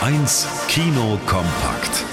1 Kino kompakt.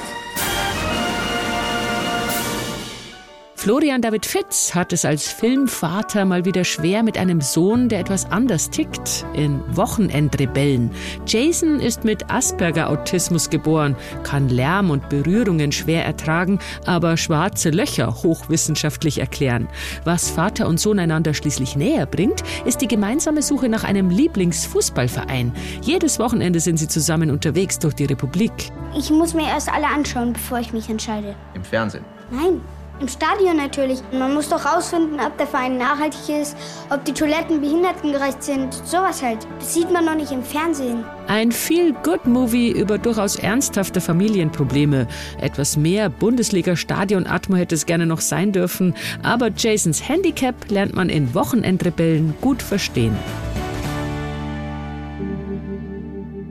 Florian David Fitz hat es als Filmvater mal wieder schwer mit einem Sohn, der etwas anders tickt, in Wochenendrebellen. Jason ist mit Asperger-Autismus geboren, kann Lärm und Berührungen schwer ertragen, aber schwarze Löcher hochwissenschaftlich erklären. Was Vater und Sohn einander schließlich näher bringt, ist die gemeinsame Suche nach einem Lieblingsfußballverein. Jedes Wochenende sind sie zusammen unterwegs durch die Republik. Ich muss mir erst alle anschauen, bevor ich mich entscheide. Im Fernsehen? Nein, im Stadion natürlich. Man muss doch rausfinden, ob der Verein nachhaltig ist, ob die Toiletten behindertengerecht sind. Sowas halt. Das sieht man noch nicht im Fernsehen. Ein Feel-Good-Movie über durchaus ernsthafte Familienprobleme. Etwas mehr Bundesliga-Stadion-Atmo hätte es gerne noch sein dürfen, aber Jasons Handicap lernt man in Wochenendrebellen gut verstehen.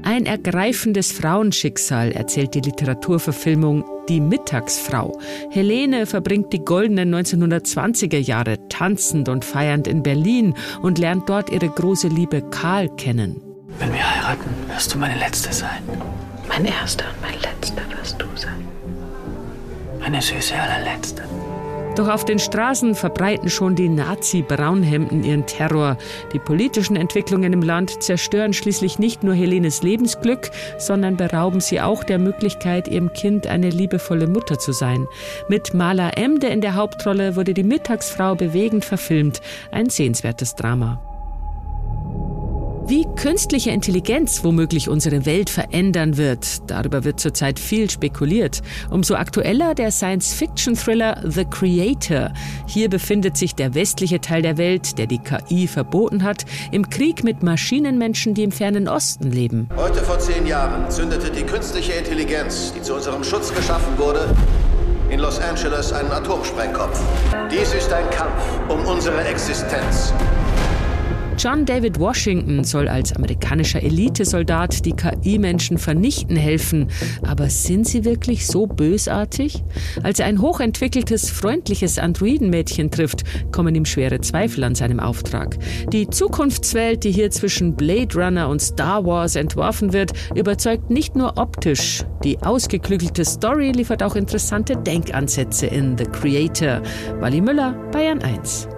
Ein ergreifendes Frauenschicksal erzählt die Literaturverfilmung Die Mittagsfrau. Helene verbringt die goldenen 1920er Jahre tanzend und feiernd in Berlin und lernt dort ihre große Liebe Karl kennen. Wenn wir heiraten, wirst du meine Letzte sein. Mein Erster und mein Letzter wirst du sein. Meine süße allerletzte. Doch auf den Straßen verbreiten schon die Nazi-Braunhemden ihren Terror. Die politischen Entwicklungen im Land zerstören schließlich nicht nur Helenes Lebensglück, sondern berauben sie auch der Möglichkeit, ihrem Kind eine liebevolle Mutter zu sein. Mit Mala Emde in der Hauptrolle wurde die Mittagsfrau bewegend verfilmt. Ein sehenswertes Drama. Wie künstliche Intelligenz womöglich unsere Welt verändern wird, darüber wird zurzeit viel spekuliert. Umso aktueller der Science-Fiction-Thriller The Creator. Hier befindet sich der westliche Teil der Welt, der die KI verboten hat, im Krieg mit Maschinenmenschen, die im fernen Osten leben. Heute vor zehn Jahren zündete die künstliche Intelligenz, die zu unserem Schutz geschaffen wurde, in Los Angeles einen Atomsprengkopf. Dies ist ein Kampf um unsere Existenz. John David Washington soll als amerikanischer Elitesoldat die KI-Menschen vernichten helfen. Aber sind sie wirklich so bösartig? Als er ein hochentwickeltes, freundliches Androidenmädchen trifft, kommen ihm schwere Zweifel an seinem Auftrag. Die Zukunftswelt, die hier zwischen Blade Runner und Star Wars entworfen wird, überzeugt nicht nur optisch. Die ausgeklügelte Story liefert auch interessante Denkansätze in The Creator. Wally Müller, Bayern 1.